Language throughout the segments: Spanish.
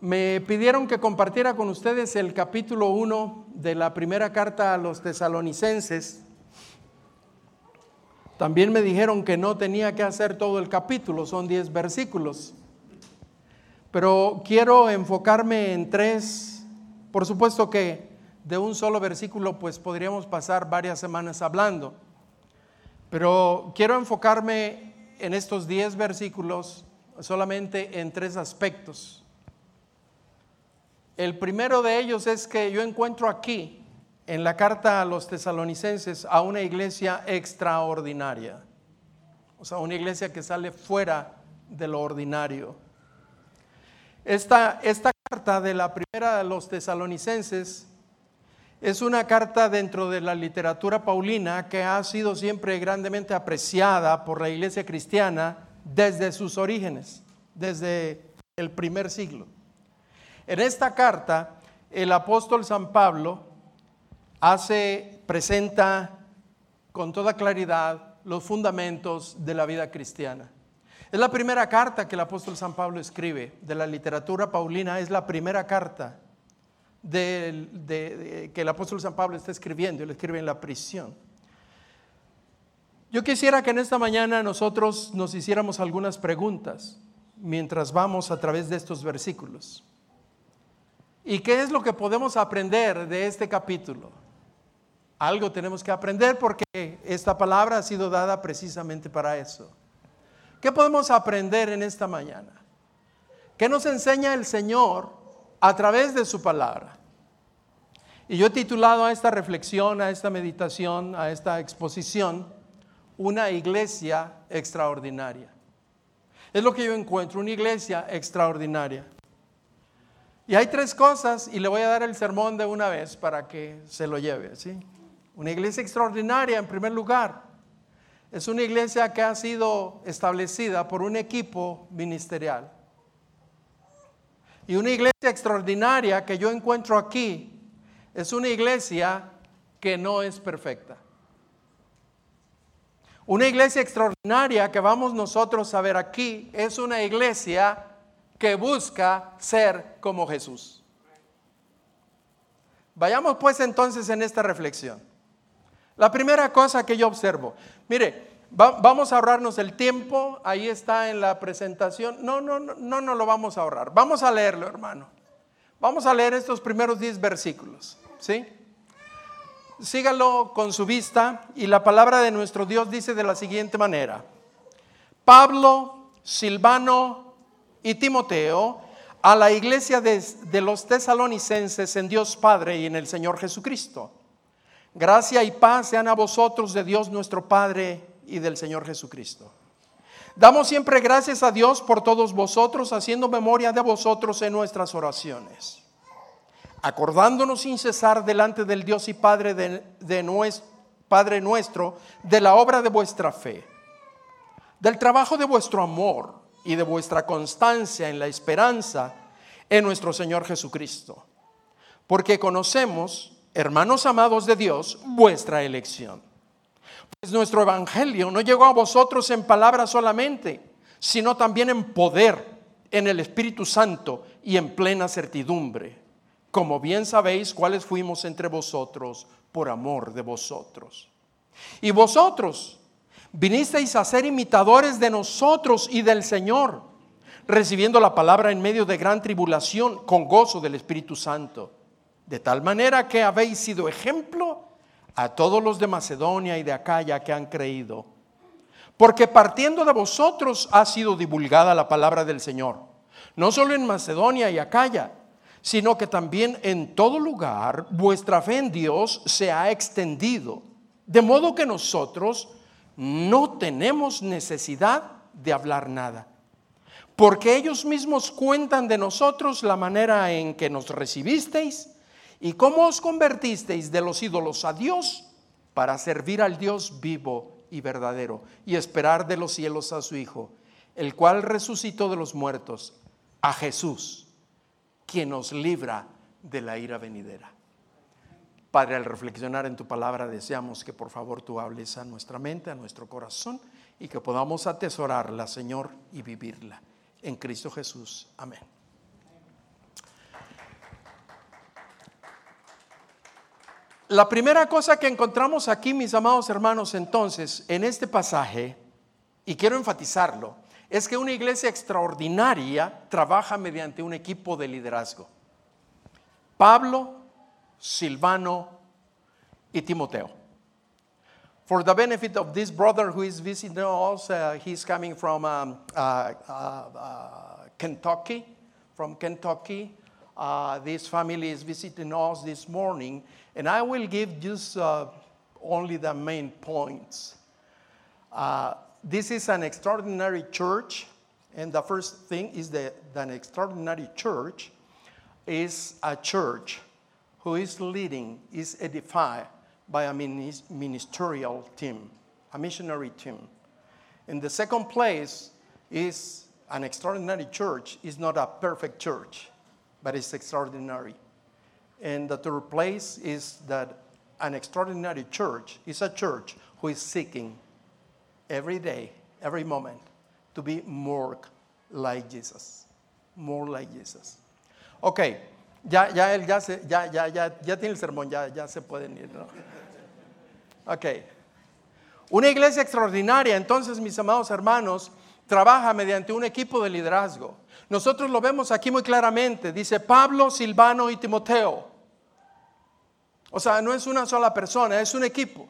Me pidieron que compartiera con ustedes el capítulo 1 de la primera carta a los tesalonicenses. También me dijeron que no tenía que hacer todo el capítulo, son 10 versículos. Pero quiero enfocarme en tres. Por supuesto que de un solo versículo pues podríamos pasar varias semanas hablando. Pero quiero enfocarme en estos 10 versículos solamente en tres aspectos. El primero de ellos es que yo encuentro aquí, en la carta a los tesalonicenses, a una iglesia extraordinaria. O sea, una iglesia que sale fuera de lo ordinario. Esta, esta carta de la primera de los tesalonicenses es una carta dentro de la literatura paulina que ha sido siempre grandemente apreciada por la iglesia cristiana desde sus orígenes, desde el primer siglo. En esta carta, el apóstol San Pablo hace, presenta con toda claridad los fundamentos de la vida cristiana. Es la primera carta que el apóstol San Pablo escribe de la literatura paulina, es la primera carta que el apóstol San Pablo está escribiendo, y lo escribe en la prisión. Yo quisiera que en esta mañana nosotros nos hiciéramos algunas preguntas mientras vamos a través de estos versículos. ¿Y qué es lo que podemos aprender de este capítulo? Algo tenemos que aprender porque esta palabra ha sido dada precisamente para eso. ¿Qué podemos aprender en esta mañana? ¿Qué nos enseña el Señor a través de su palabra? Y yo he titulado a esta reflexión, a esta meditación, a esta exposición, una iglesia extraordinaria. Es lo que yo encuentro, una iglesia extraordinaria. Y hay tres cosas, y le voy a dar el sermón de una vez para que se lo lleve. ¿sí? Una iglesia extraordinaria, en primer lugar. Es una iglesia que ha sido establecida por un equipo ministerial. Y una iglesia extraordinaria que yo encuentro aquí es una iglesia que no es perfecta. Una iglesia extraordinaria que vamos nosotros a ver aquí es una iglesia que busca ser como Jesús. Vayamos pues entonces en esta reflexión. La primera cosa que yo observo, mire, vamos a ahorrarnos el tiempo, ahí está en la presentación. No, no, no, no, no lo vamos a ahorrar. Vamos a leerlo, hermano. Vamos a leer estos primeros 10 versículos, ¿sí? Sígalo con su vista y la palabra de nuestro Dios dice de la siguiente manera. Pablo, Silvano, y Timoteo a la iglesia de, los tesalonicenses en Dios Padre y en el Señor Jesucristo. Gracia y paz sean a vosotros de Dios nuestro Padre y del Señor Jesucristo. Damos siempre gracias a Dios por todos vosotros, haciendo memoria de vosotros en nuestras oraciones, acordándonos sin cesar delante del Dios y Padre de, de nuestro, Padre nuestro, de la obra de vuestra fe, del trabajo de vuestro amor y de vuestra constancia en la esperanza en nuestro Señor Jesucristo. Porque conocemos, hermanos amados de Dios, vuestra elección. Pues nuestro Evangelio no llegó a vosotros en palabras solamente, sino también en poder, en el Espíritu Santo y en plena certidumbre. Como bien sabéis cuáles fuimos entre vosotros por amor de vosotros. Y vosotros, vinisteis a ser imitadores de nosotros y del Señor, recibiendo la palabra en medio de gran tribulación con gozo del Espíritu Santo, de tal manera que habéis sido ejemplo a todos los de Macedonia y de Acaya que han creído. Porque partiendo de vosotros ha sido divulgada la palabra del Señor, no solo en Macedonia y Acaya, sino que también en todo lugar vuestra fe en Dios se ha extendido, de modo que nosotros, no tenemos necesidad de hablar nada. Porque ellos mismos cuentan de nosotros la manera en que nos recibisteis y cómo os convertisteis de los ídolos a Dios para servir al Dios vivo y verdadero y esperar de los cielos a su Hijo, el cual resucitó de los muertos, a Jesús, quien nos libra de la ira venidera. Padre, al reflexionar en tu palabra, deseamos que por favor tú hables a nuestra mente, a nuestro corazón, y que podamos atesorarla, Señor, y vivirla. En Cristo Jesús. Amén. La primera cosa que encontramos aquí, mis amados hermanos, entonces, en este pasaje, y quiero enfatizarlo, es que una iglesia extraordinaria trabaja mediante un equipo de liderazgo. Pablo, Silvano y Timoteo. For the benefit of this brother who is visiting us, uh, he's coming from um, uh, uh, uh Kentucky, from Kentucky. Uh, this family is visiting us this morning, and I will give just uh, only the main points. this is an extraordinary church, and the first thing is that an extraordinary church is a church who is leading, is edified by a ministerial team, a missionary team. In the second place is an extraordinary church is not a perfect church, but it's extraordinary. And the third place is that an extraordinary church is a church who is seeking every day, every moment, to be more like Jesus. More like Jesus. Ok, ya, ya, él ya, se, ya, ya, ya, ya tiene el sermón, ya, ya se pueden ir. ¿no? Ok. Una iglesia extraordinaria, entonces, mis amados hermanos, trabaja mediante un equipo de liderazgo. Nosotros lo vemos aquí muy claramente. Dice Pablo, Silvano y Timoteo. O sea, no es una sola persona, es un equipo.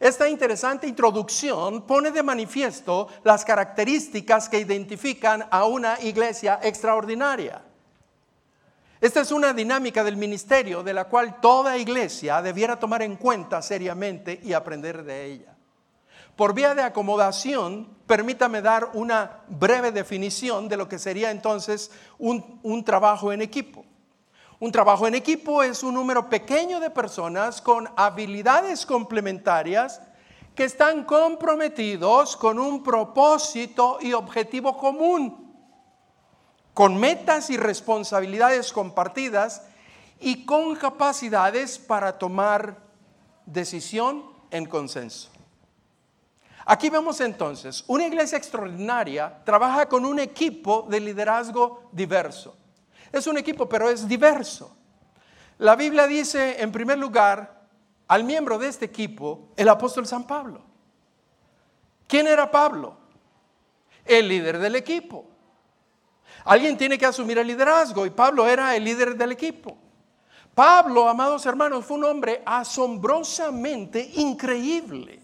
Esta interesante introducción pone de manifiesto las características que identifican a una iglesia extraordinaria. Esta es una dinámica del ministerio de la cual toda iglesia debiera tomar en cuenta seriamente y aprender de ella. Por vía de acomodación, permítame dar una breve definición de lo que sería entonces un, un trabajo en equipo. Un trabajo en equipo es un número pequeño de personas con habilidades complementarias que están comprometidos con un propósito y objetivo común, con metas y responsabilidades compartidas y con capacidades para tomar decisión en consenso. Aquí vemos entonces, una iglesia extraordinaria trabaja con un equipo de liderazgo diverso. Es un equipo, pero es diverso. La Biblia dice, en primer lugar, al miembro de este equipo, el apóstol San Pablo. ¿Quién era Pablo? El líder del equipo. Alguien tiene que asumir el liderazgo y Pablo era el líder del equipo. Pablo, amados hermanos, fue un hombre asombrosamente increíble.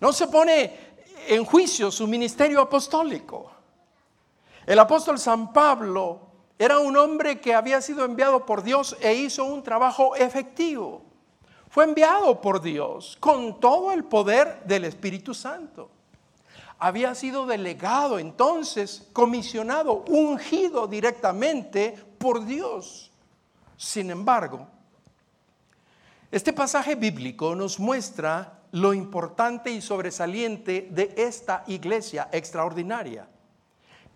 No se pone en juicio su ministerio apostólico. El apóstol San Pablo era un hombre que había sido enviado por Dios e hizo un trabajo efectivo. Fue enviado por Dios con todo el poder del Espíritu Santo. Había sido delegado entonces, comisionado, ungido directamente por Dios. Sin embargo, este pasaje bíblico nos muestra lo importante y sobresaliente de esta iglesia extraordinaria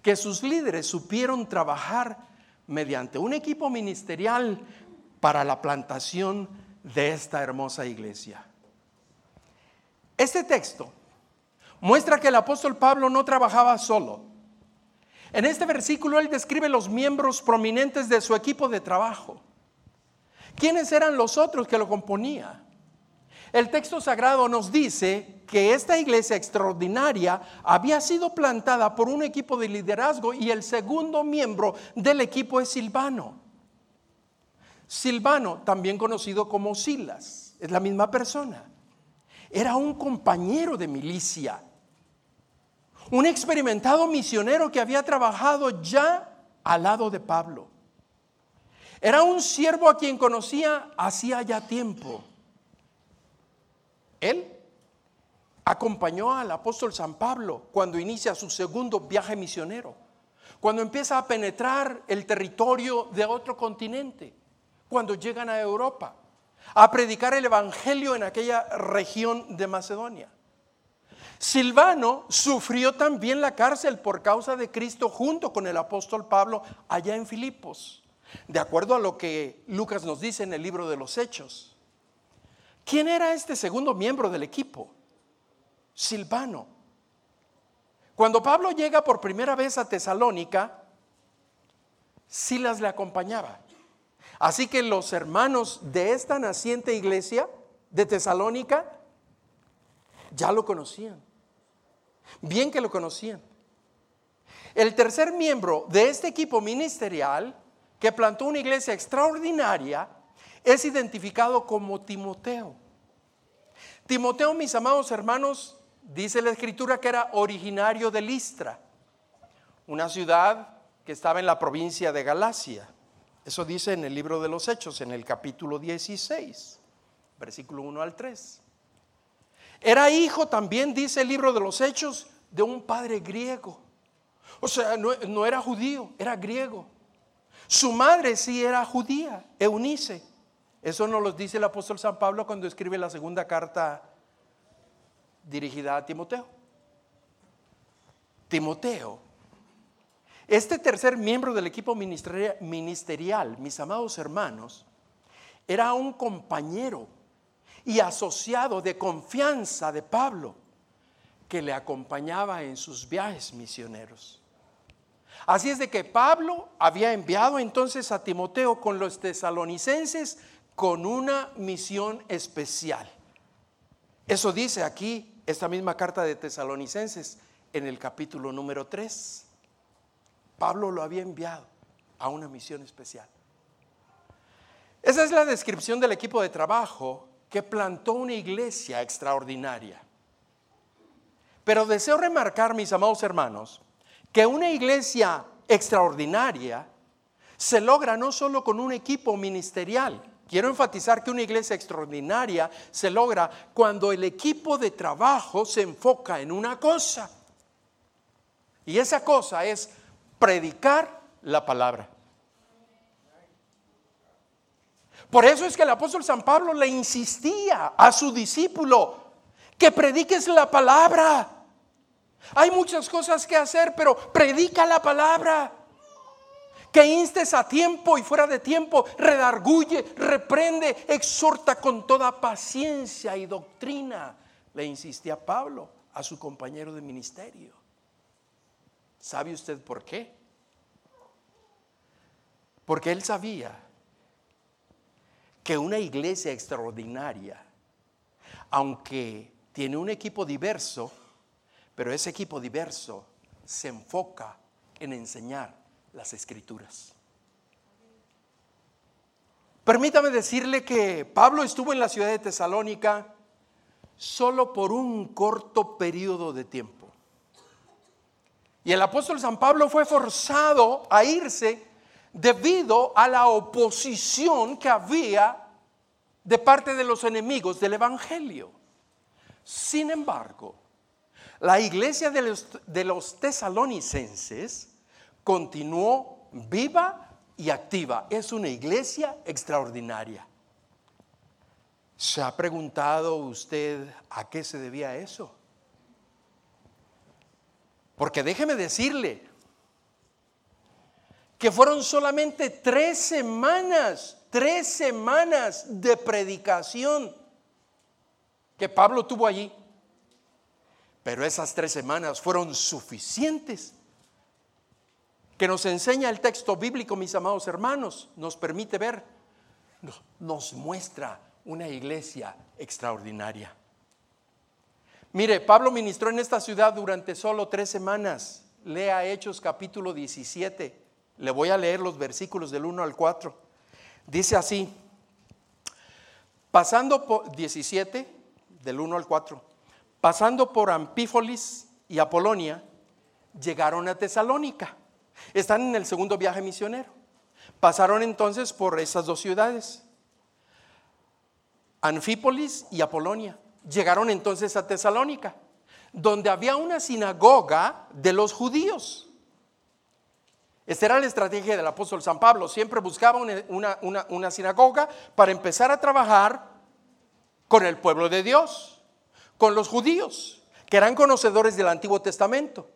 que sus líderes supieron trabajar mediante un equipo ministerial para la plantación de esta hermosa iglesia. Este texto muestra que el apóstol Pablo no trabajaba solo. En este versículo él describe los miembros prominentes de su equipo de trabajo. ¿Quiénes eran los otros que lo componían? El texto sagrado nos dice que esta iglesia extraordinaria había sido plantada por un equipo de liderazgo y el segundo miembro del equipo es Silvano. Silvano, también conocido como Silas, es la misma persona. Era un compañero de milicia, un experimentado misionero que había trabajado ya al lado de Pablo. Era un siervo a quien conocía hacía ya tiempo. Él acompañó al apóstol San Pablo cuando inicia su segundo viaje misionero, cuando empieza a penetrar el territorio de otro continente, cuando llegan a Europa, a predicar el Evangelio en aquella región de Macedonia. Silvano sufrió también la cárcel por causa de Cristo junto con el apóstol Pablo allá en Filipos, de acuerdo a lo que Lucas nos dice en el libro de los Hechos. ¿Quién era este segundo miembro del equipo? Silvano. Cuando Pablo llega por primera vez a Tesalónica, Silas le acompañaba. Así que los hermanos de esta naciente iglesia de Tesalónica ya lo conocían. Bien que lo conocían. El tercer miembro de este equipo ministerial que plantó una iglesia extraordinaria es identificado como Timoteo. Timoteo, mis amados hermanos, dice la escritura que era originario de Listra, una ciudad que estaba en la provincia de Galacia. Eso dice en el libro de los Hechos, en el capítulo 16, versículo 1 al 3. Era hijo también, dice el libro de los Hechos, de un padre griego. O sea, no, era judío, era griego. Su madre sí era judía, Eunice. Eso nos lo dice el apóstol San Pablo cuando escribe la segunda carta dirigida a Timoteo. Timoteo, este tercer miembro del equipo ministerial, mis amados hermanos, era un compañero y asociado de confianza de Pablo que le acompañaba en sus viajes misioneros. Así es de que Pablo había enviado entonces a Timoteo con los tesalonicenses con una misión especial. Eso dice aquí esta misma carta de tesalonicenses en el capítulo número 3. Pablo lo había enviado a una misión especial. Esa es la descripción del equipo de trabajo que plantó una iglesia extraordinaria. Pero deseo remarcar, mis amados hermanos, que una iglesia extraordinaria se logra no solo con un equipo ministerial. Quiero enfatizar que una iglesia extraordinaria se logra cuando el equipo de trabajo se enfoca en una cosa. Y esa cosa es predicar la palabra. Por eso es que el apóstol San Pablo le insistía a su discípulo que prediques la palabra. Hay muchas cosas que hacer, pero predica la palabra. Que instes a tiempo y fuera de tiempo, redarguye, reprende, exhorta con toda paciencia y doctrina. Le insistía Pablo a su compañero de ministerio. ¿Sabe usted por qué? Porque él sabía que una iglesia extraordinaria, aunque tiene un equipo diverso, pero ese equipo diverso se enfoca en enseñar las escrituras. Permítame decirle que Pablo estuvo en la ciudad de Tesalónica solo por un corto periodo de tiempo. Y el apóstol San Pablo fue forzado a irse debido a la oposición que había de parte de los enemigos del Evangelio. Sin embargo, la iglesia de los, tesalonicenses continuó viva y activa. Es una iglesia extraordinaria. ¿Se ha preguntado usted a qué se debía eso? Porque déjeme decirle que fueron solamente tres semanas, tres semanas de predicación que Pablo tuvo allí. Pero esas tres semanas fueron suficientes. Que nos enseña el texto bíblico, mis amados hermanos, nos permite ver, nos muestra una iglesia extraordinaria. Mire, Pablo ministró en esta ciudad durante solo tres semanas. Lea Hechos capítulo 17. Le voy a leer los versículos del 1 al 4. Dice así, pasando por 17, del 1 al 4. Pasando por Ampífolis y Apolonia, llegaron a Tesalónica. Están en el segundo viaje misionero. Pasaron entonces por esas dos ciudades, Anfípolis y Apolonia. Llegaron entonces a Tesalónica, donde había una sinagoga de los judíos. Esta era la estrategia del apóstol San Pablo. Siempre buscaba una, una sinagoga para empezar a trabajar con el pueblo de Dios con los judíos, que eran conocedores del Antiguo Testamento.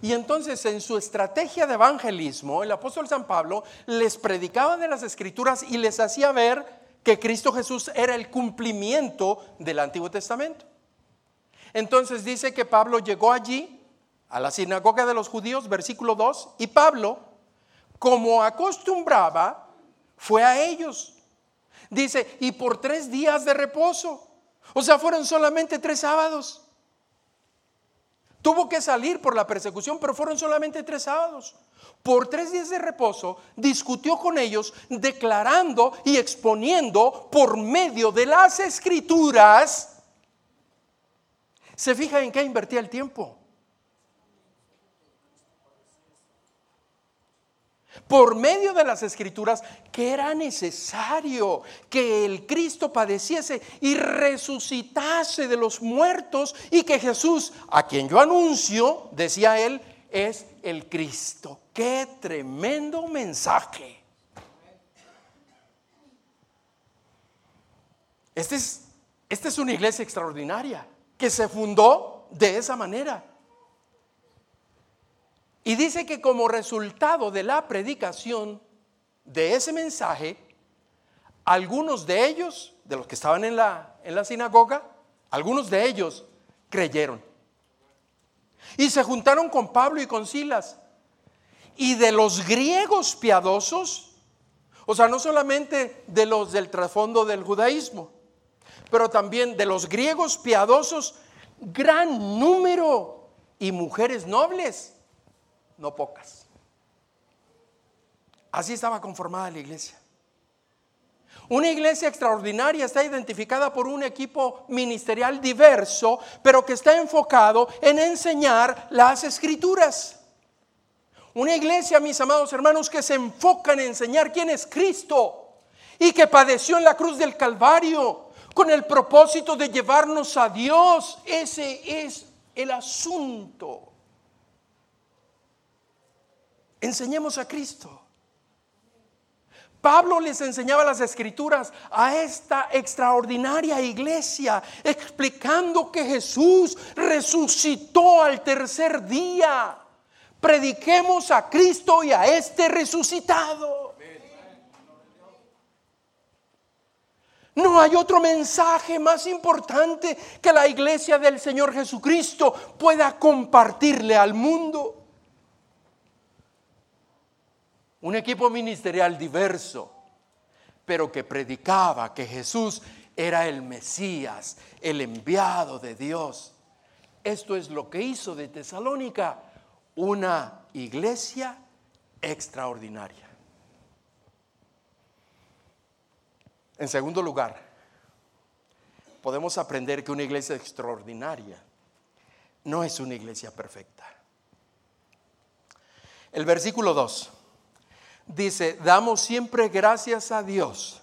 Y entonces en su estrategia de evangelismo, el apóstol San Pablo les predicaba de las escrituras y les hacía ver que Cristo Jesús era el cumplimiento del Antiguo Testamento. Entonces dice que Pablo llegó allí, a la sinagoga de los judíos, versículo 2, y Pablo, como acostumbraba, fue a ellos. Dice, y por tres días de reposo. O sea, fueron solamente tres sábados. Tuvo que salir por la persecución, pero fueron solamente tres sábados. Por tres días de reposo discutió con ellos, declarando y exponiendo por medio de las escrituras. ¿Se fija en qué invertía el tiempo? Por medio de las escrituras que era necesario que el Cristo padeciese y resucitase de los muertos y que Jesús, a quien yo anuncio, decía él, es el Cristo. Qué tremendo mensaje. Esta es, esta es una iglesia extraordinaria que se fundó de esa manera. Y dice que como resultado de la predicación de ese mensaje, algunos de ellos, de los que estaban en la, en la sinagoga, algunos de ellos creyeron. Y se juntaron con Pablo y con Silas. Y de los griegos piadosos, o sea, no solamente de los del trasfondo del judaísmo, pero también de los griegos piadosos, gran número y mujeres nobles no pocas. Así estaba conformada la iglesia. Una iglesia extraordinaria está identificada por un equipo ministerial diverso, pero que está enfocado en enseñar las escrituras. Una iglesia, mis amados hermanos, que se enfoca en enseñar quién es Cristo y que padeció en la cruz del Calvario con el propósito de llevarnos a Dios. Ese es el asunto. Enseñemos a Cristo. Pablo les enseñaba las escrituras a esta extraordinaria iglesia, explicando que Jesús resucitó al tercer día. Prediquemos a Cristo y a este resucitado. No hay otro mensaje más importante que la iglesia del Señor Jesucristo pueda compartirle al mundo. Un equipo ministerial diverso, pero que predicaba que Jesús era el Mesías, el enviado de Dios. Esto es lo que hizo de Tesalónica una iglesia extraordinaria. En segundo lugar, podemos aprender que una iglesia extraordinaria no es una iglesia perfecta. El versículo 2 dice, damos siempre gracias a Dios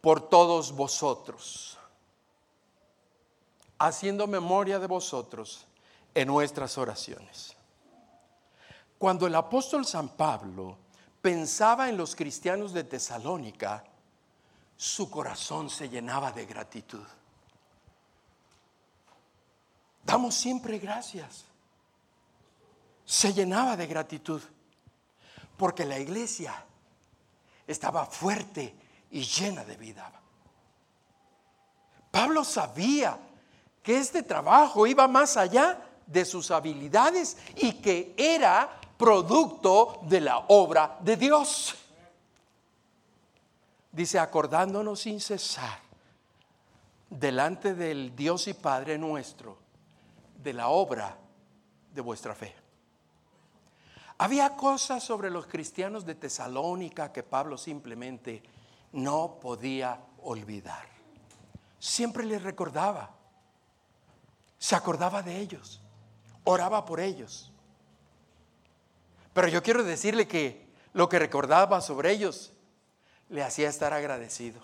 por todos vosotros, haciendo memoria de vosotros en nuestras oraciones. Cuando el apóstol San Pablo pensaba en los cristianos de Tesalónica, su corazón se llenaba de gratitud. Damos siempre gracias. Se llenaba de gratitud porque la iglesia estaba fuerte y llena de vida. Pablo sabía que este trabajo iba más allá de sus habilidades y que era producto de la obra de Dios. Dice, acordándonos sin cesar delante del Dios y Padre nuestro de la obra de vuestra fe. Había cosas sobre los cristianos de Tesalónica que Pablo simplemente no podía olvidar. Siempre les recordaba, se acordaba de ellos, oraba por ellos. Pero yo quiero decirle que lo que recordaba sobre ellos le hacía estar agradecido.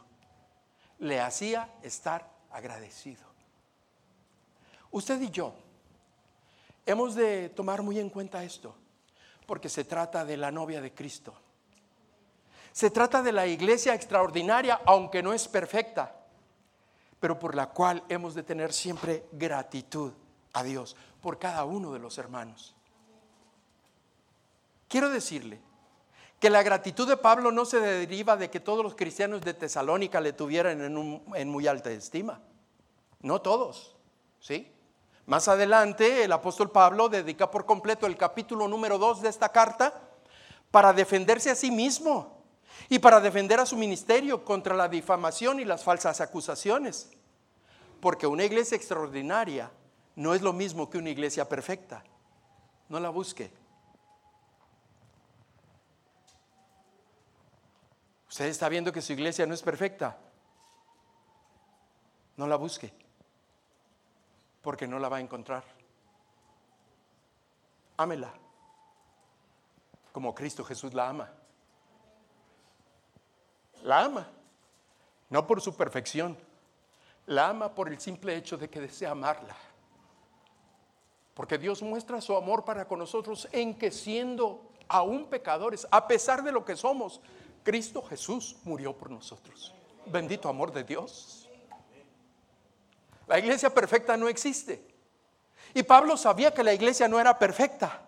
Le hacía estar agradecido. Usted y yo hemos de tomar muy en cuenta esto porque se trata de la novia de Cristo. Se trata de la iglesia extraordinaria, aunque no es perfecta, pero por la cual hemos de tener siempre gratitud a Dios por cada uno de los hermanos. Quiero decirle que la gratitud de Pablo no se deriva de que todos los cristianos de Tesalónica le tuvieran en, muy alta estima. No todos, ¿sí? Más adelante el apóstol Pablo dedica por completo el capítulo número 2 de esta carta para defenderse a sí mismo y para defender a su ministerio contra la difamación y las falsas acusaciones. Porque una iglesia extraordinaria no es lo mismo que una iglesia perfecta. No la busque. Usted está viendo que su iglesia no es perfecta. No la busque. Porque no la va a encontrar. Ámela. Como Cristo Jesús la ama la ama, no por su perfección, la ama por el simple hecho de que desea amarla. Porque Dios muestra su amor para con nosotros en que siendo aún pecadores, a pesar de lo que somos, Cristo Jesús murió por nosotros. Bendito amor de Dios. La iglesia perfecta no existe. Y Pablo sabía que la iglesia no era perfecta.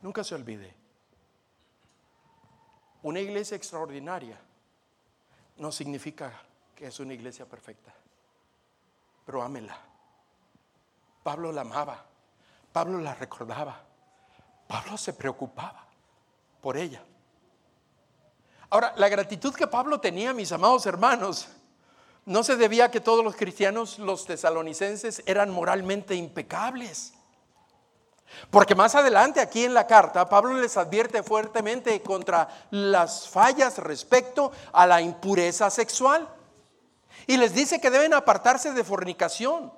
Nunca se olvide, una iglesia extraordinaria no significa que es una iglesia perfecta, pero ámela. Pablo la amaba, Pablo la recordaba, Pablo se preocupaba por ella. Ahora, la gratitud que Pablo tenía, mis amados hermanos, no se debía a que todos los cristianos, los tesalonicenses, eran moralmente impecables. Porque más adelante aquí en la carta, Pablo les advierte fuertemente contra las fallas respecto a la impureza sexual. Y les dice que deben apartarse de fornicación,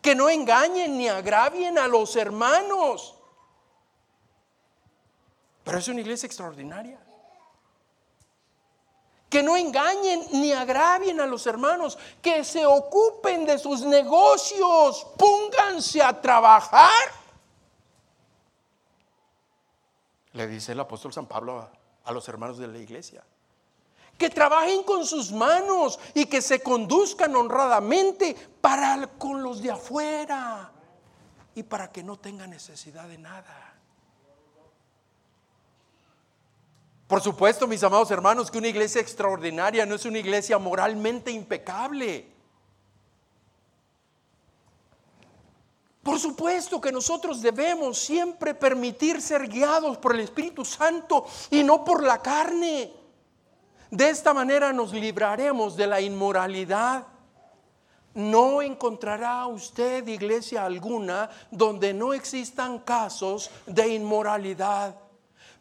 que no engañen ni agravien a los hermanos. Pero es una iglesia extraordinaria. Que no engañen ni agravien a los hermanos, que se ocupen de sus negocios, pónganse a trabajar le dice el apóstol San Pablo a, los hermanos de la iglesia. Que trabajen con sus manos y que se conduzcan honradamente para con los de afuera y para que no tengan necesidad de nada. Por supuesto, mis amados hermanos, que una iglesia extraordinaria no es una iglesia moralmente impecable. Por supuesto que nosotros debemos siempre permitir ser guiados por el Espíritu Santo y no por la carne. De esta manera nos libraremos de la inmoralidad. No encontrará usted iglesia alguna donde no existan casos de inmoralidad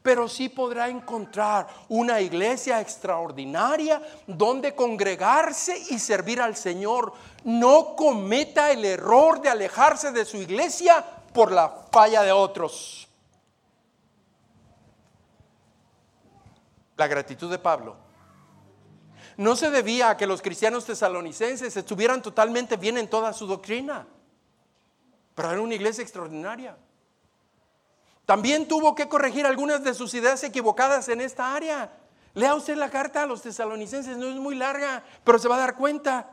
pero sí podrá encontrar una iglesia extraordinaria donde congregarse y servir al Señor. No cometa el error de alejarse de su iglesia por la falla de otros. La gratitud de Pablo no se debía a que los cristianos tesalonicenses estuvieran totalmente bien en toda su doctrina, pero era una iglesia extraordinaria. También tuvo que corregir algunas de sus ideas equivocadas en esta área. Lea usted la carta a los tesalonicenses, no es muy larga, pero se va a dar cuenta.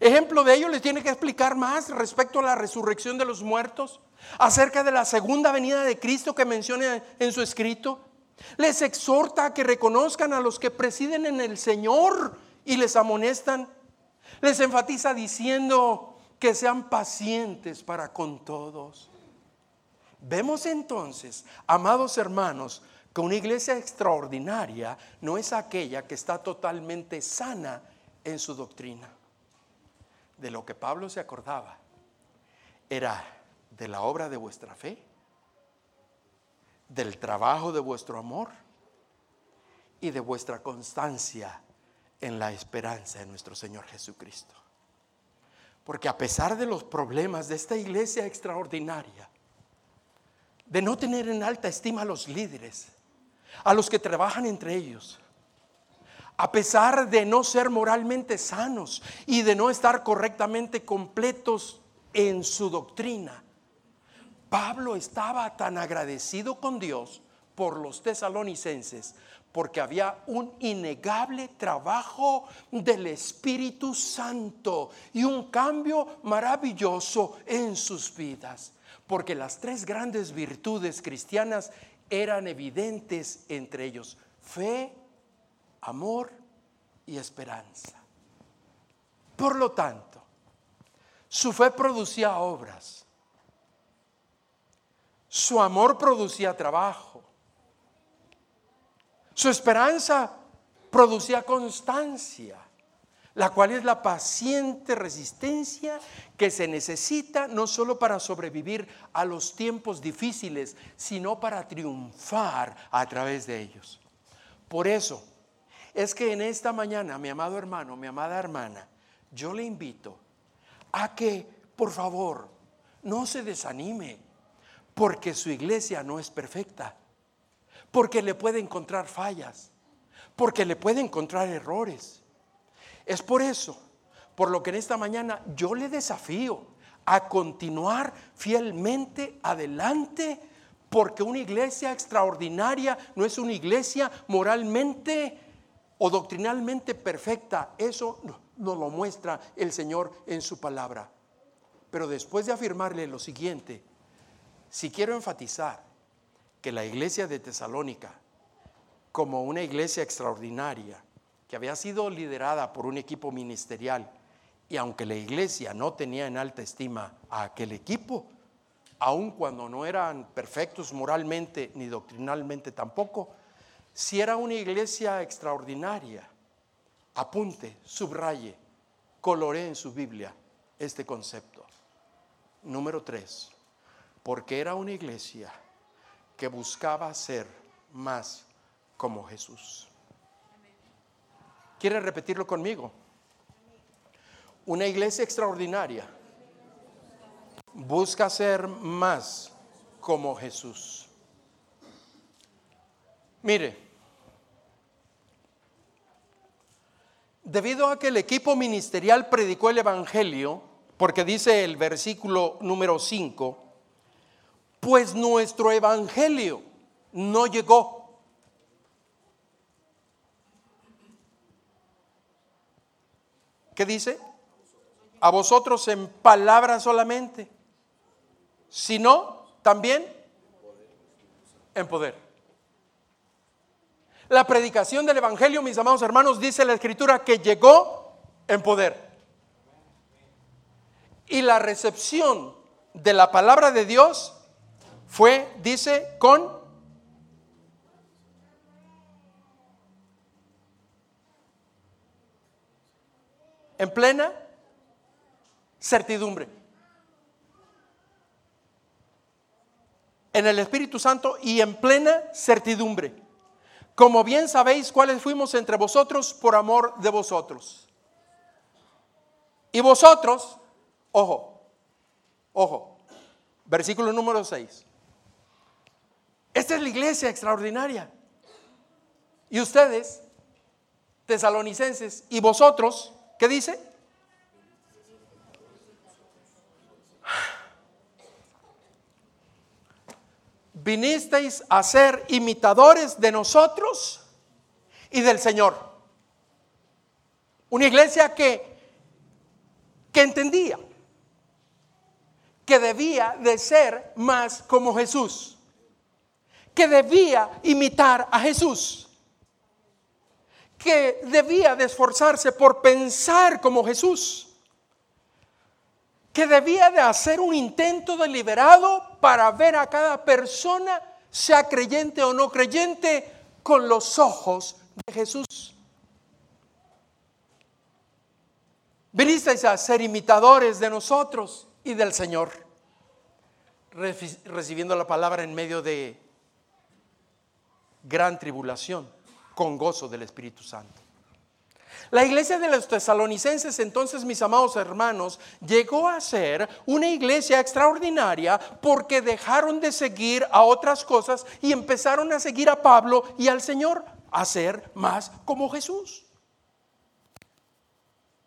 Ejemplo de ello les tiene que explicar más respecto a la resurrección de los muertos, acerca de la segunda venida de Cristo que menciona en su escrito. Les exhorta a que reconozcan a los que presiden en el Señor y les amonestan. Les enfatiza diciendo que sean pacientes para con todos. Vemos entonces, amados hermanos, que una iglesia extraordinaria no es aquella que está totalmente sana en su doctrina. De lo que Pablo se acordaba era de la obra de vuestra fe, del trabajo de vuestro amor y de vuestra constancia en la esperanza de nuestro Señor Jesucristo. Porque a pesar de los problemas de esta iglesia extraordinaria, de no tener en alta estima a los líderes, a los que trabajan entre ellos, a pesar de no ser moralmente sanos y de no estar correctamente completos en su doctrina. Pablo estaba tan agradecido con Dios por los tesalonicenses porque había un innegable trabajo del Espíritu Santo y un cambio maravilloso en sus vidas porque las tres grandes virtudes cristianas eran evidentes entre ellos, fe, amor y esperanza. Por lo tanto, su fe producía obras Su amor producía trabajo. Su esperanza producía constancia, la cual es la paciente resistencia que se necesita no solo para sobrevivir a los tiempos difíciles, sino para triunfar a través de ellos. Por eso es que en esta mañana, mi amado hermano, mi amada hermana, yo le invito a que, por favor, no se desanime, porque su iglesia no es perfecta, porque le puede encontrar fallas, porque le puede encontrar errores. Es por eso, por lo que en esta mañana yo le desafío a continuar fielmente adelante, porque una iglesia extraordinaria no es una iglesia moralmente o doctrinalmente perfecta. Eso nos lo muestra el Señor en su palabra. Pero después de afirmarle lo siguiente, si quiero enfatizar que la iglesia de Tesalónica, como una iglesia extraordinaria, que había sido liderada por un equipo ministerial, y aunque la iglesia no tenía en alta estima a aquel equipo, aun cuando no eran perfectos moralmente ni doctrinalmente tampoco, si era una iglesia extraordinaria, apunte, subraye, colore en su Biblia este concepto. Número tres, porque era una iglesia que buscaba ser más como Jesús. ¿Quiere repetirlo conmigo? Una iglesia extraordinaria busca ser más como Jesús. Mire, debido a que el equipo ministerial predicó el Evangelio, porque dice el versículo número 5, pues nuestro Evangelio no llegó. ¿Qué dice? A vosotros en palabras solamente, sino también en poder. La predicación del Evangelio, mis amados hermanos, dice la Escritura que llegó en poder y la recepción de la palabra de Dios fue, dice, con en plena certidumbre. En el Espíritu Santo y en plena certidumbre. Como bien sabéis cuáles fuimos entre vosotros por amor de vosotros. Y vosotros Ojo, ojo, versículo número 6. Esta es la iglesia extraordinaria. Y ustedes, tesalonicenses, y vosotros, ¿qué dice? Vinisteis a ser imitadores de nosotros y del Señor. Una iglesia que, que entendía que debía de ser más como Jesús, que debía imitar a Jesús, que debía de esforzarse por pensar como Jesús, que debía de hacer un intento deliberado para ver a cada persona, sea creyente o no creyente, con los ojos de Jesús. Vinisteis a ser imitadores de nosotros y del Señor, recibiendo la palabra en medio de gran tribulación, con gozo del Espíritu Santo. La iglesia de los tesalonicenses, entonces, mis amados hermanos, llegó a ser una iglesia extraordinaria porque dejaron de seguir a otras cosas y empezaron a seguir a Pablo y al Señor, a ser más como Jesús.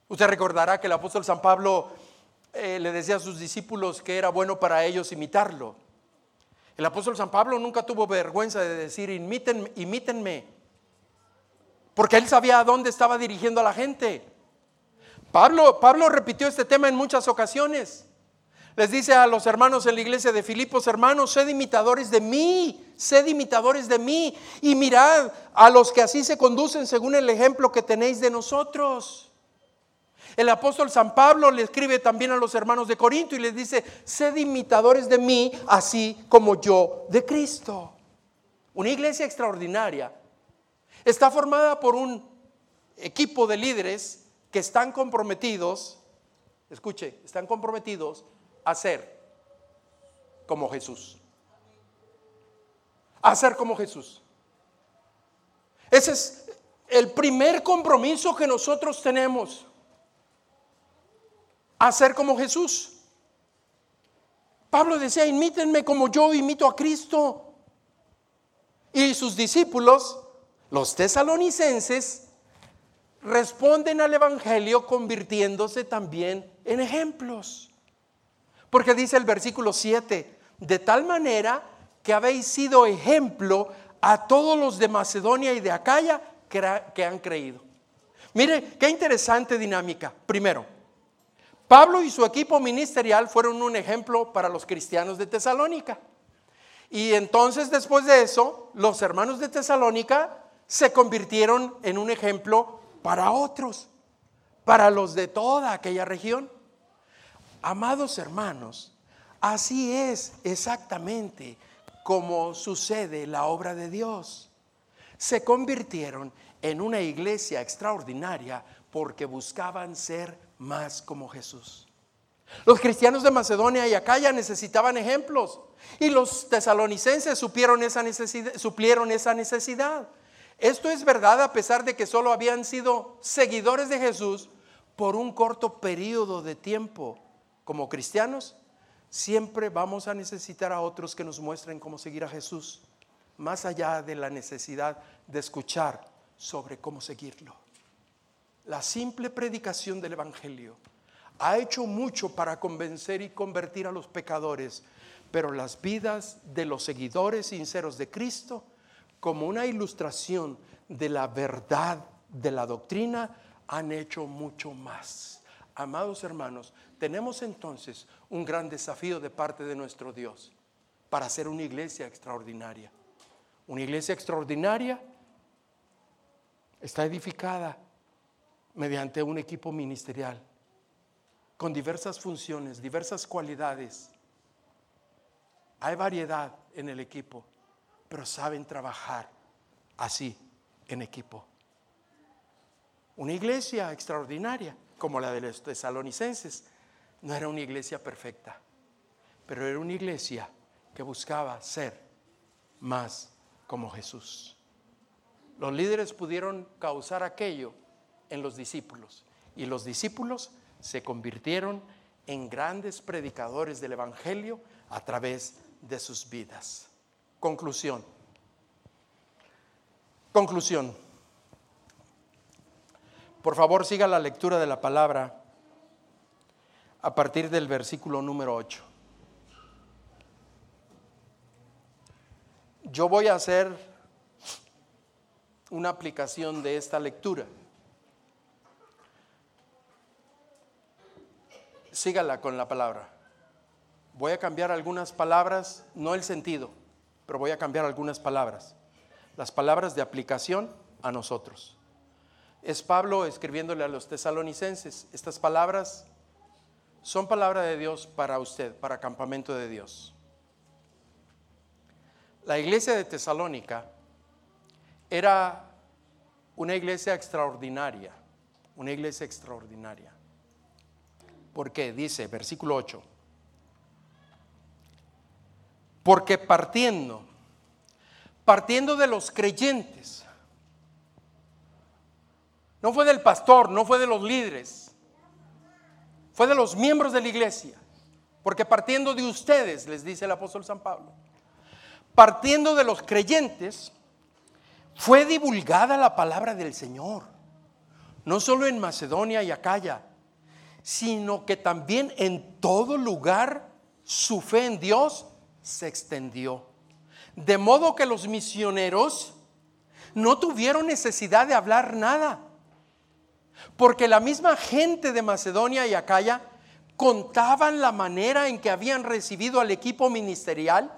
Usted recordará que el apóstol San Pablo eh, le decía a sus discípulos que era bueno para ellos imitarlo. El apóstol San Pablo nunca tuvo vergüenza de decir, imítenme, imítenme, porque él sabía a dónde estaba dirigiendo a la gente. Pablo, Pablo repitió este tema en muchas ocasiones. Les dice a los hermanos en la iglesia de Filipos, hermanos, sed imitadores de mí, sed imitadores de mí y mirad a los que así se conducen según el ejemplo que tenéis de nosotros. El apóstol San Pablo le escribe también a los hermanos de Corinto y les dice, sed imitadores de mí, así como yo de Cristo. Una iglesia extraordinaria. Está formada por un equipo de líderes que están comprometidos, escuche, están comprometidos a ser como Jesús. A ser como Jesús. Ese es el primer compromiso que nosotros tenemos a ser como Jesús. Pablo decía, imítenme como yo imito a Cristo. Y sus discípulos, los tesalonicenses, responden al Evangelio convirtiéndose también en ejemplos. Porque dice el versículo 7, de tal manera que habéis sido ejemplo a todos los de Macedonia y de Acaya que, han creído. Mire, qué interesante dinámica. Primero, Pablo y su equipo ministerial fueron un ejemplo para los cristianos de Tesalónica. Y entonces después de eso, los hermanos de Tesalónica se convirtieron en un ejemplo para otros, para los de toda aquella región. Amados hermanos, así es exactamente como sucede la obra de Dios. Se convirtieron en una iglesia extraordinaria porque buscaban ser más como Jesús. Los cristianos de Macedonia y Acaya necesitaban ejemplos y los tesalonicenses supieron esa necesidad, suplieron esa necesidad. Esto es verdad a pesar de que solo habían sido seguidores de Jesús por un corto periodo de tiempo. Como cristianos, siempre vamos a necesitar a otros que nos muestren cómo seguir a Jesús, más allá de la necesidad de escuchar sobre cómo seguirlo. La simple predicación del Evangelio ha hecho mucho para convencer y convertir a los pecadores, pero las vidas de los seguidores sinceros de Cristo, como una ilustración de la verdad de la doctrina, han hecho mucho más. Amados hermanos, tenemos entonces un gran desafío de parte de nuestro Dios para ser una iglesia extraordinaria. Una iglesia extraordinaria está edificada mediante un equipo ministerial con diversas funciones, diversas cualidades. Hay variedad en el equipo, pero saben trabajar así en equipo. Una iglesia extraordinaria como la de los tesalonicenses no era una iglesia perfecta, pero era una iglesia que buscaba ser más como Jesús. Los líderes pudieron causar aquello en los discípulos y los discípulos se convirtieron en grandes predicadores del Evangelio a través de sus vidas. Conclusión. Conclusión. Por favor, siga la lectura de la palabra a partir del versículo número 8. Yo voy a hacer una aplicación de esta lectura. sígala con la palabra. Voy a cambiar algunas palabras, no el sentido, pero voy a cambiar algunas palabras. Las palabras de aplicación a nosotros. Es Pablo escribiéndole a los tesalonicenses. Estas palabras son palabra de Dios para usted, para campamento de Dios. La iglesia de Tesalónica era una iglesia extraordinaria, una iglesia extraordinaria. ¿Por qué? Dice, versículo 8. Porque partiendo, partiendo de los creyentes, no fue del pastor, no fue de los líderes, fue de los miembros de la iglesia. Porque partiendo de ustedes, les dice el apóstol San Pablo, partiendo de los creyentes, fue divulgada la palabra del Señor, no solo en Macedonia y Acaya, sino que también en todo lugar su fe en Dios se extendió. De modo que los misioneros no tuvieron necesidad de hablar nada, porque la misma gente de Macedonia y Acaya contaban la manera en que habían recibido al equipo ministerial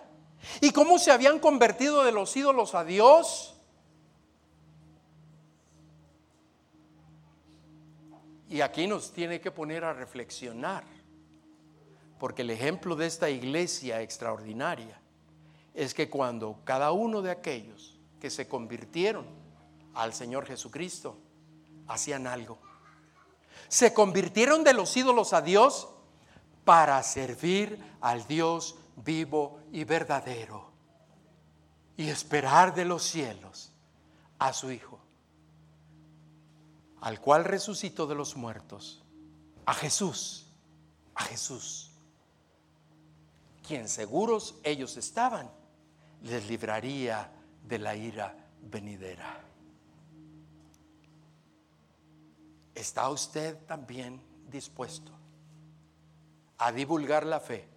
y cómo se habían convertido de los ídolos a Dios Y aquí nos tiene que poner a reflexionar, porque el ejemplo de esta iglesia extraordinaria es que cuando cada uno de aquellos que se convirtieron al Señor Jesucristo hacían algo, se convirtieron de los ídolos a Dios para servir al Dios vivo y verdadero y esperar de los cielos a su Hijo, al cual resucitó de los muertos, a Jesús, a Jesús, quien seguros ellos estaban, les libraría de la ira venidera. ¿Está usted también dispuesto a divulgar la fe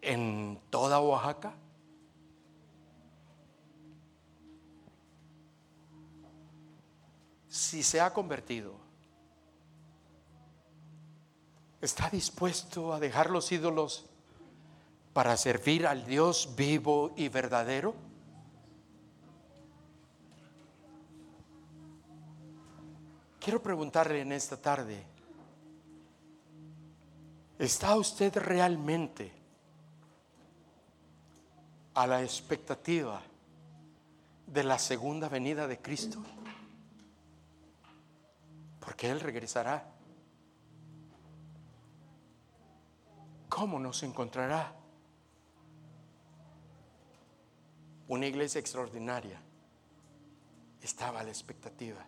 en toda Oaxaca? Si se ha convertido, ¿está dispuesto a dejar los ídolos para servir al Dios vivo y verdadero? Quiero preguntarle en esta tarde, ¿está usted realmente a la expectativa de la segunda venida de Cristo? Porque Él regresará. ¿Cómo nos encontrará? Una iglesia extraordinaria estaba a la expectativa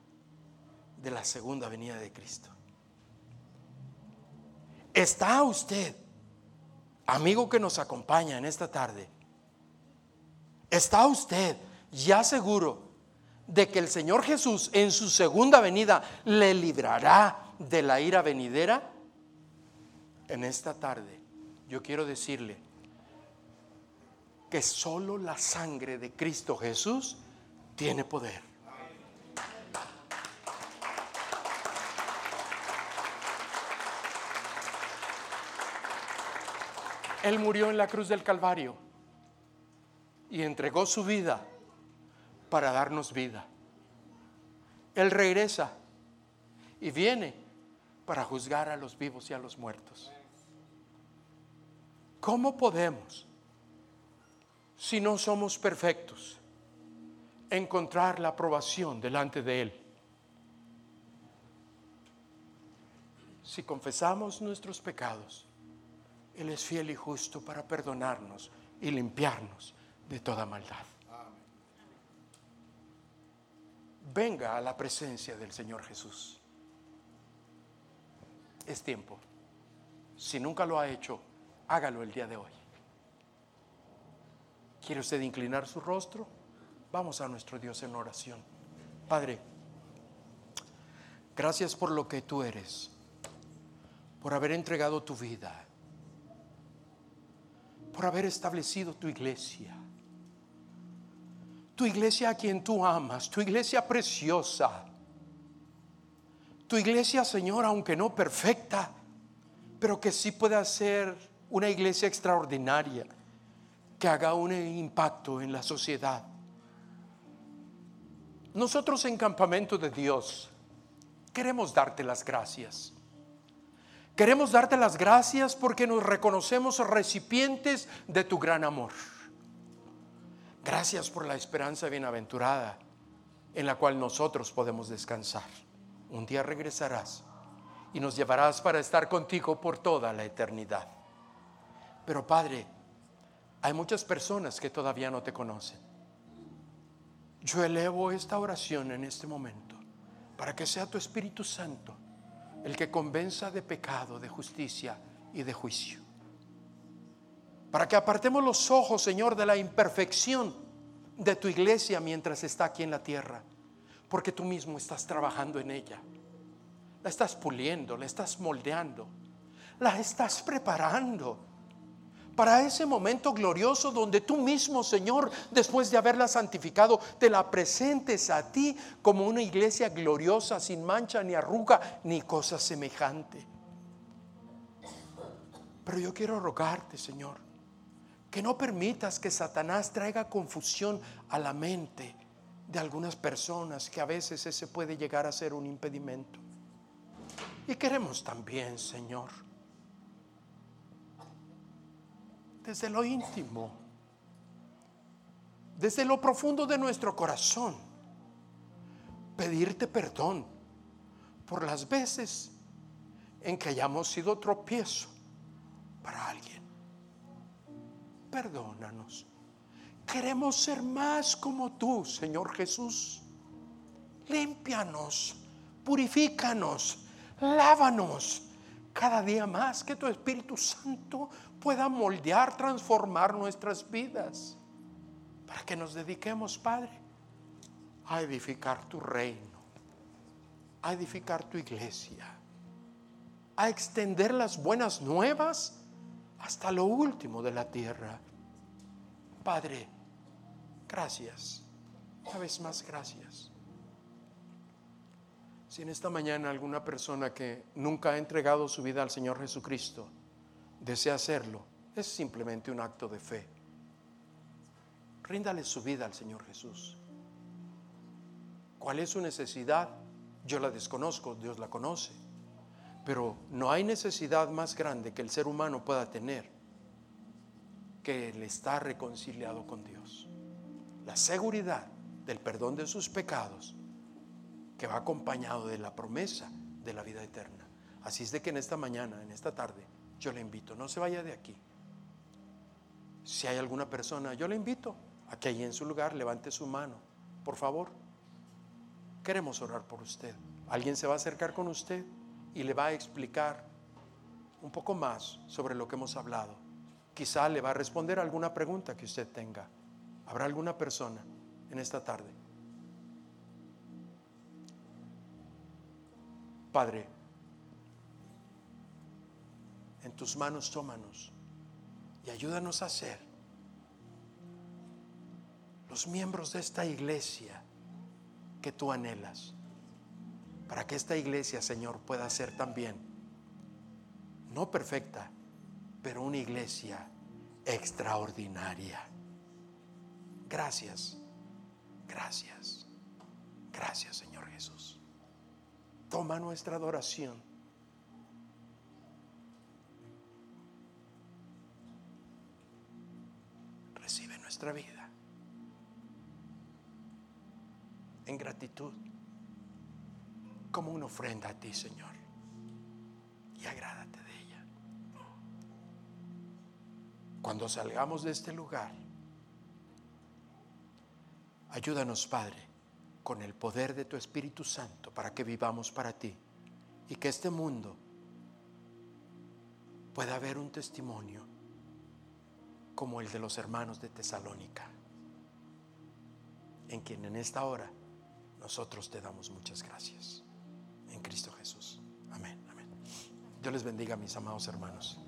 de la segunda venida de Cristo. ¿Está usted, amigo que nos acompaña en esta tarde, está usted ya seguro de que el Señor Jesús en su segunda venida le librará de la ira venidera? En esta tarde yo quiero decirle que solo la sangre de Cristo Jesús tiene poder. Él murió en la cruz del Calvario y entregó su vida para darnos vida. Él regresa y viene para juzgar a los vivos y a los muertos. ¿Cómo podemos, si no somos perfectos, encontrar la aprobación delante de Él? Si confesamos nuestros pecados, él es fiel y justo para perdonarnos y limpiarnos de toda maldad. Venga a la presencia del Señor Jesús. Es tiempo. Si nunca lo ha hecho, hágalo el día de hoy. ¿Quiere usted inclinar su rostro? Vamos a nuestro Dios en oración. Padre, gracias por lo que tú eres, por haber entregado tu vida por haber establecido tu iglesia. Tu iglesia a quien tú amas, tu iglesia preciosa. Tu iglesia, Señor, aunque no perfecta, pero que sí pueda ser una iglesia extraordinaria, que haga un impacto en la sociedad. Nosotros en Campamento de Dios queremos darte las gracias. Queremos darte las gracias porque nos reconocemos recipientes de tu gran amor. Gracias por la esperanza bienaventurada en la cual nosotros podemos descansar. Un día regresarás y nos llevarás para estar contigo por toda la eternidad. Pero Padre, hay muchas personas que todavía no te conocen. Yo elevo esta oración en este momento para que sea tu Espíritu Santo el que convenza de pecado, de justicia y de juicio. Para que apartemos los ojos, Señor, de la imperfección de tu iglesia mientras está aquí en la tierra, porque tú mismo estás trabajando en ella. La estás puliendo, la estás moldeando, la estás preparando para ese momento glorioso donde tú mismo, Señor, después de haberla santificado, te la presentes a ti como una iglesia gloriosa, sin mancha ni arruga ni cosa semejante. Pero yo quiero rogarte, Señor, que no permitas que Satanás traiga confusión a la mente de algunas personas, que a veces ese puede llegar a ser un impedimento. Y queremos también, Señor, desde lo íntimo, desde lo profundo de nuestro corazón, pedirte perdón por las veces en que hayamos sido tropiezo para alguien. Perdónanos. Queremos ser más como tú, Señor Jesús. Límpianos, purifícanos, lávanos cada día más que tu Espíritu Santo pueda moldear, transformar nuestras vidas, para que nos dediquemos, Padre, a edificar tu reino, a edificar tu iglesia, a extender las buenas nuevas hasta lo último de la tierra. Padre, gracias, una vez más gracias. Si en esta mañana alguna persona que nunca ha entregado su vida al Señor Jesucristo desea hacerlo, es simplemente un acto de fe. Ríndale su vida al Señor Jesús. ¿Cuál es su necesidad? Yo la desconozco, Dios la conoce. Pero no hay necesidad más grande que el ser humano pueda tener que el estar reconciliado con Dios. La seguridad del perdón de sus pecados que va acompañado de la promesa de la vida eterna. Así es de que en esta mañana, en esta tarde, yo le invito, no se vaya de aquí. Si hay alguna persona, yo le invito a que ahí en su lugar levante su mano, por favor. Queremos orar por usted. Alguien se va a acercar con usted y le va a explicar un poco más sobre lo que hemos hablado. Quizá le va a responder alguna pregunta que usted tenga. ¿Habrá alguna persona en esta tarde? Padre, en tus manos tómanos y ayúdanos a ser los miembros de esta iglesia que tú anhelas, para que esta iglesia, Señor, pueda ser también, no perfecta, pero una iglesia extraordinaria. Gracias, gracias, gracias, Señor Jesús. Toma nuestra adoración. Vida en gratitud como una ofrenda a ti, Señor. Y agrádate de ella. Cuando salgamos de este lugar, ayúdanos, Padre con el poder de tu Espíritu Santo para que vivamos para ti y que este mundo pueda haber un testimonio como el de los hermanos de Tesalónica, en quien en esta hora nosotros te damos muchas gracias. En Cristo Jesús. Amén, amén. Dios les bendiga, mis amados hermanos.